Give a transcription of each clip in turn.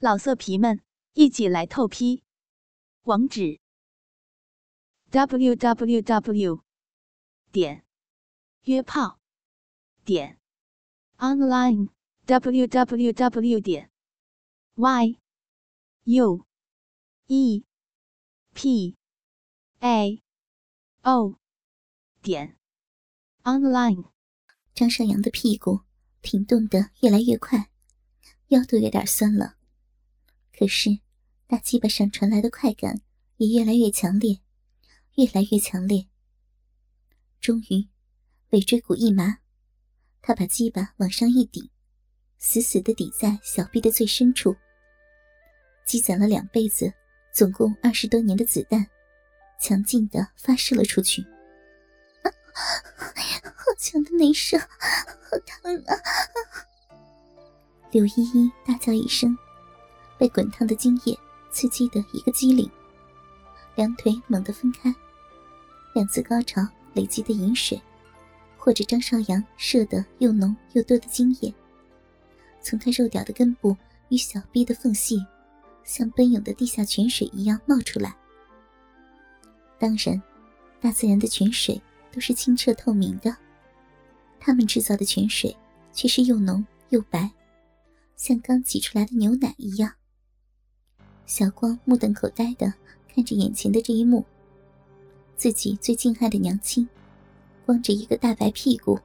老色皮们，一起来透批！网址：w w w 点约炮点 online w w w 点 y u e p a o 点 online。张少阳的屁股挺动得越来越快，腰都有点酸了。可是，大鸡巴上传来的快感也越来越强烈，越来越强烈。终于，尾椎骨一麻，他把鸡巴往上一顶，死死地抵在小臂的最深处。积攒了两辈子，总共二十多年的子弹，强劲地发射了出去。好强的内射，好疼啊！刘依依大叫一声。被滚烫的精液刺激的一个机灵，两腿猛地分开，两次高潮累积的饮水，或者张少阳射的又浓又多的精液，从他肉屌的根部与小臂的缝隙，像奔涌的地下泉水一样冒出来。当然，大自然的泉水都是清澈透明的，他们制造的泉水却是又浓又白，像刚挤出来的牛奶一样。小光目瞪口呆的看着眼前的这一幕，自己最敬爱的娘亲，光着一个大白屁股，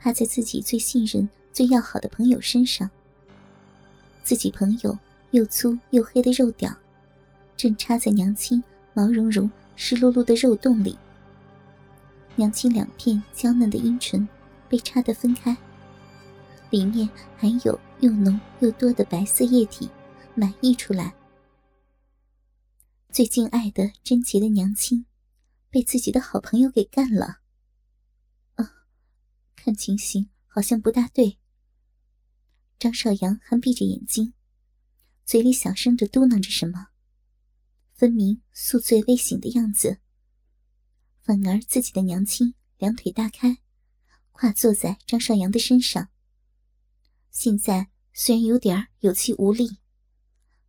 趴在自己最信任、最要好的朋友身上。自己朋友又粗又黑的肉屌，正插在娘亲毛茸茸、湿漉漉的肉洞里。娘亲两片娇嫩的阴唇被插得分开，里面含有又浓又多的白色液体，满溢出来。最敬爱的贞洁的娘亲，被自己的好朋友给干了。啊，看情形好像不大对。张少阳还闭着眼睛，嘴里小声的嘟囔着什么，分明宿醉未醒的样子。反而自己的娘亲两腿大开，跨坐在张少阳的身上。现在虽然有点有气无力，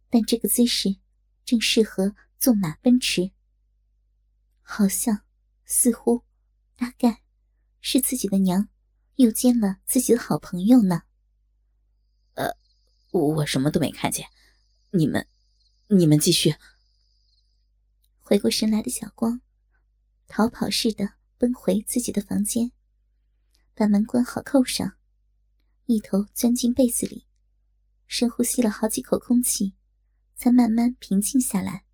但这个姿势正适合。纵马奔驰，好像，似乎，大概，是自己的娘又奸了自己的好朋友呢。呃，我什么都没看见，你们，你们继续。回过神来的小光，逃跑似的奔回自己的房间，把门关好扣上，一头钻进被子里，深呼吸了好几口空气，才慢慢平静下来。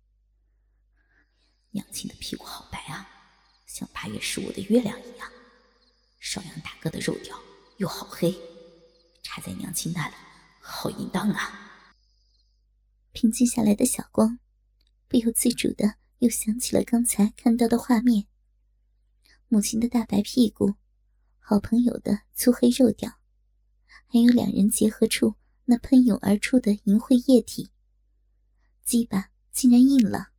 娘亲的屁股好白啊，像八月十五的月亮一样。少阳大哥的肉条又好黑，插在娘亲那里好淫荡啊！平静下来的小光，不由自主的又想起了刚才看到的画面：母亲的大白屁股，好朋友的粗黑肉条，还有两人结合处那喷涌而出的淫秽液体。鸡巴竟然硬了！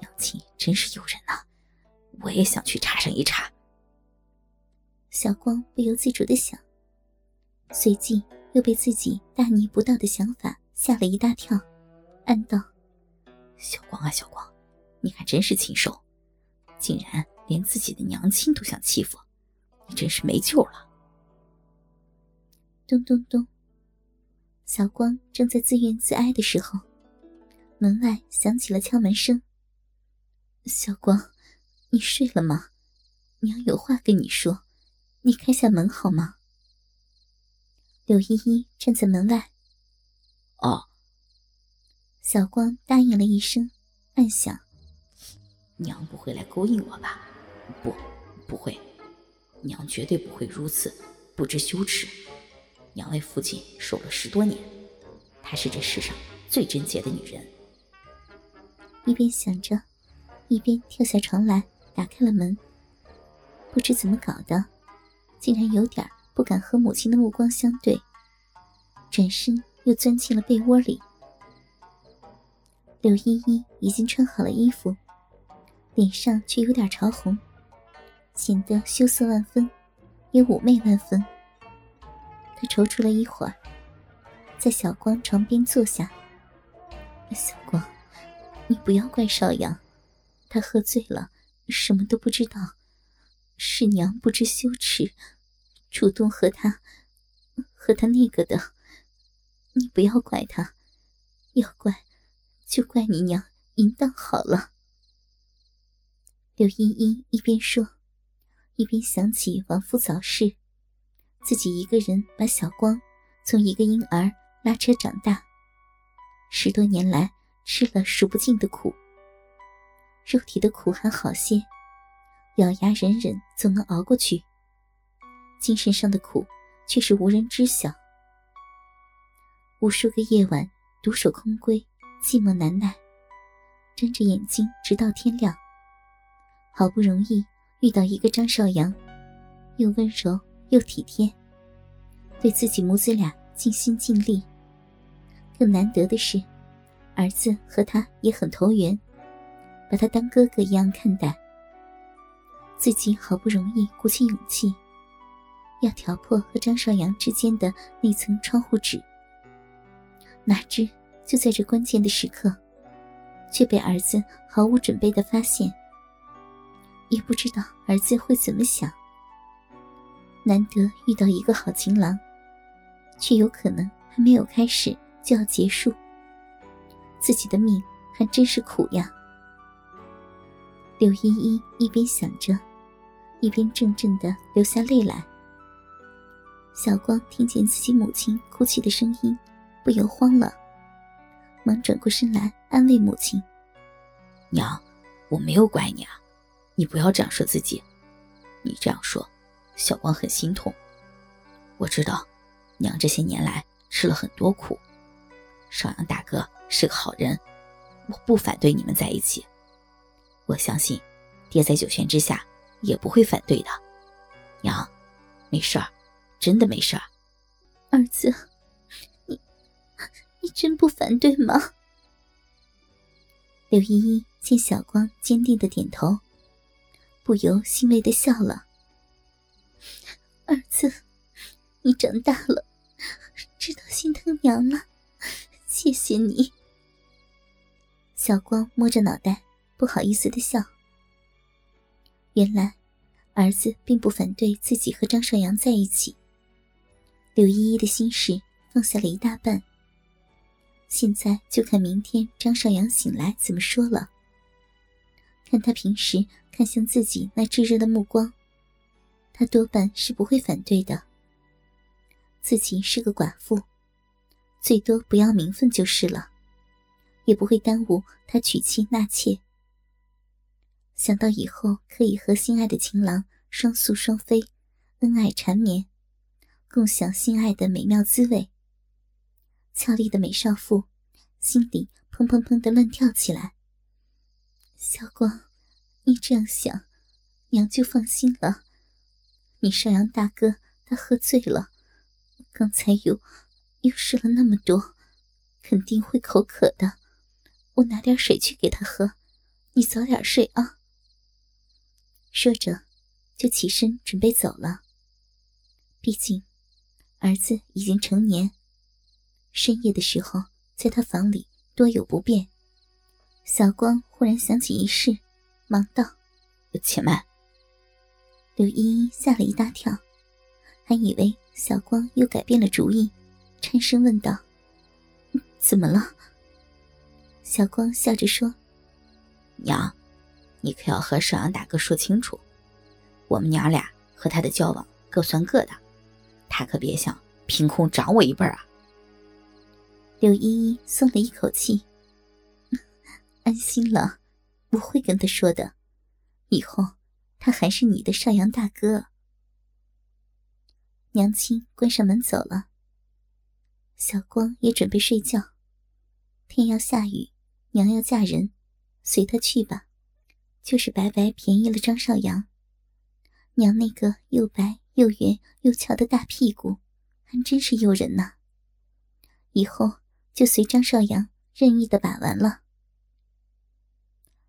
娘亲真是诱人呐，我也想去插上一插。小光不由自主的想，随即又被自己大逆不道的想法吓了一大跳，暗道：“小光啊，小光，你还真是禽兽，竟然连自己的娘亲都想欺负，你真是没救了。”咚咚咚，小光正在自怨自哀的时候，门外响起了敲门声。小光，你睡了吗？娘有话跟你说，你开下门好吗？柳依依站在门外。哦。小光答应了一声，暗想：娘不会来勾引我吧？不，不会，娘绝对不会如此不知羞耻。娘为父亲守了十多年，她是这世上最贞洁的女人。一边想着。一边跳下床来，打开了门。不知怎么搞的，竟然有点不敢和母亲的目光相对，转身又钻进了被窝里。柳依依已经穿好了衣服，脸上却有点潮红，显得羞涩万分，也妩媚万分。她踌躇了一会儿，在小光床边坐下。小光，你不要怪少阳，他喝醉了，什么都不知道，是娘不知羞耻，主动和他和他那个的。你不要怪他，要怪就怪你娘淫荡好了。柳依依一边说，一边想起亡夫早逝，自己一个人把小光从一个婴儿拉扯长大。十多年来吃了数不尽的苦，肉体的苦还好些，咬牙忍忍总能熬过去。精神上的苦却是无人知晓。无数个夜晚独守空闺，寂寞难耐，睁着眼睛直到天亮。好不容易遇到一个张少阳，又温柔又体贴，对自己母子俩尽心尽力。更难得的是，儿子和他也很投缘，把他当哥哥一样看待。自己好不容易鼓起勇气，要挑破和张少阳之间的那层窗户纸，哪知就在这关键的时刻，却被儿子毫无准备的发现。也不知道儿子会怎么想。难得遇到一个好情郎，却有可能还没有开始。就要结束，自己的命还真是苦呀。柳依依一边想着，一边怔怔的流下泪来。小光听见自己母亲哭泣的声音，不由慌了，忙转过身来安慰母亲：“娘，我没有怪你啊，你不要这样说自己。你这样说，小光很心痛。我知道，娘这些年来吃了很多苦。”少阳大哥是个好人，我不反对你们在一起。我相信，爹在九泉之下也不会反对的。娘，没事儿，真的没事儿。儿子，你你真不反对吗？柳依依见小光坚定的点头，不由欣慰的笑了。儿子，你长大了，知道心疼娘了。谢谢你，小光摸着脑袋，不好意思的笑。原来，儿子并不反对自己和张少阳在一起。柳依依的心事放下了一大半。现在就看明天张少阳醒来怎么说了。看他平时看向自己那炙热的目光，他多半是不会反对的。自己是个寡妇。最多不要名分就是了，也不会耽误他娶妻纳妾。想到以后可以和心爱的情郎双宿双飞，恩爱缠绵，共享心爱的美妙滋味，俏丽的美少妇心里砰砰砰的乱跳起来。小光，你这样想，娘就放心了。你少阳大哥他喝醉了，刚才又。又试了那么多，肯定会口渴的。我拿点水去给他喝，你早点睡啊。说着，就起身准备走了。毕竟，儿子已经成年，深夜的时候在他房里多有不便。小光忽然想起一事，忙道：“且慢。”刘依依吓了一大跳，还以为小光又改变了主意。颤声问道：“怎么了？”小光笑着说：“娘，你可要和少阳大哥说清楚，我们娘俩和他的交往各算各的，他可别想凭空长我一辈啊。”柳依依松了一口气，安心了，不会跟他说的。以后他还是你的少阳大哥。娘亲关上门走了。小光也准备睡觉，天要下雨，娘要嫁人，随他去吧。就是白白便宜了张少阳，娘那个又白又圆又翘的大屁股，还真是诱人呢。以后就随张少阳任意的把玩了。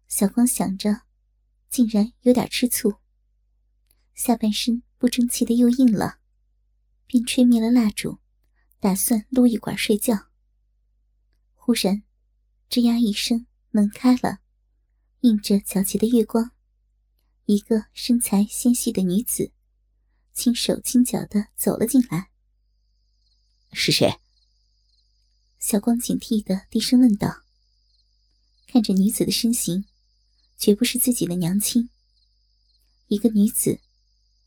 小光想着，竟然有点吃醋，下半身不争气的又硬了，便吹灭了蜡烛。打算撸一管睡觉。忽然，吱呀一声，门开了，映着皎洁的月光，一个身材纤细的女子，轻手轻脚的走了进来。是谁？小光警惕的低声问道。看着女子的身形，绝不是自己的娘亲。一个女子，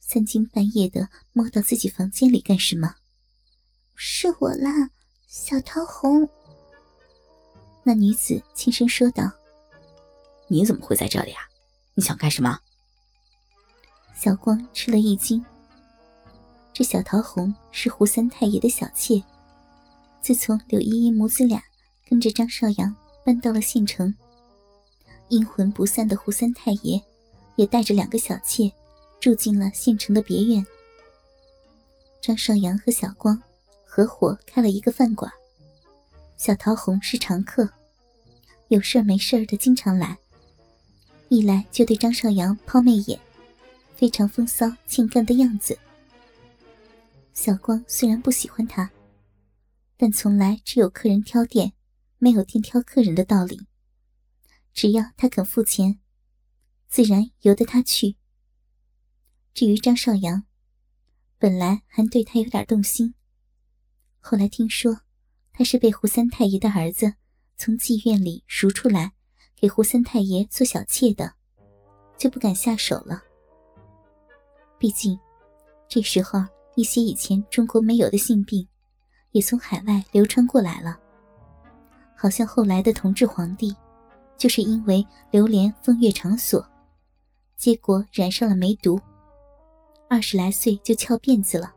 三更半夜的摸到自己房间里干什么？是我啦，小桃红。那女子轻声说道：“你怎么会在这里啊？你想干什么？”小光吃了一惊。这小桃红是胡三太爷的小妾，自从柳依依母子俩跟着张少阳。搬到了县城，阴魂不散的胡三太爷也带着两个小妾住进了县城的别院。张少阳和小光合伙开了一个饭馆，小桃红是常客，有事没事的经常来，一来就对张少阳抛媚眼，非常风骚欠干的样子。小光虽然不喜欢他，但从来只有客人挑店。没有店挑客人的道理，只要他肯付钱，自然由得他去。至于张少阳，本来还对他有点动心，后来听说他是被胡三太爷的儿子从妓院里赎出来，给胡三太爷做小妾的，就不敢下手了。毕竟，这时候一些以前中国没有的性病，也从海外流传过来了。好像后来的同治皇帝，就是因为流连风月场所，结果染上了梅毒，二十来岁就翘辫子了。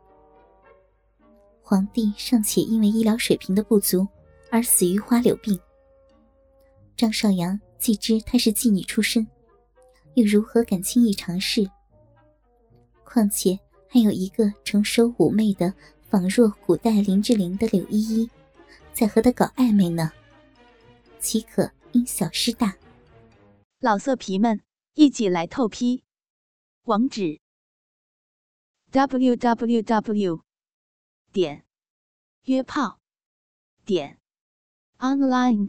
皇帝尚且因为医疗水平的不足而死于花柳病。张少阳既知她是妓女出身，又如何敢轻易尝试？况且还有一个成熟妩媚的，仿若古代林志玲的柳依依，在和他搞暧昧呢。岂可因小失大？老色皮们，一起来透批！网址：w w w 点约炮点 online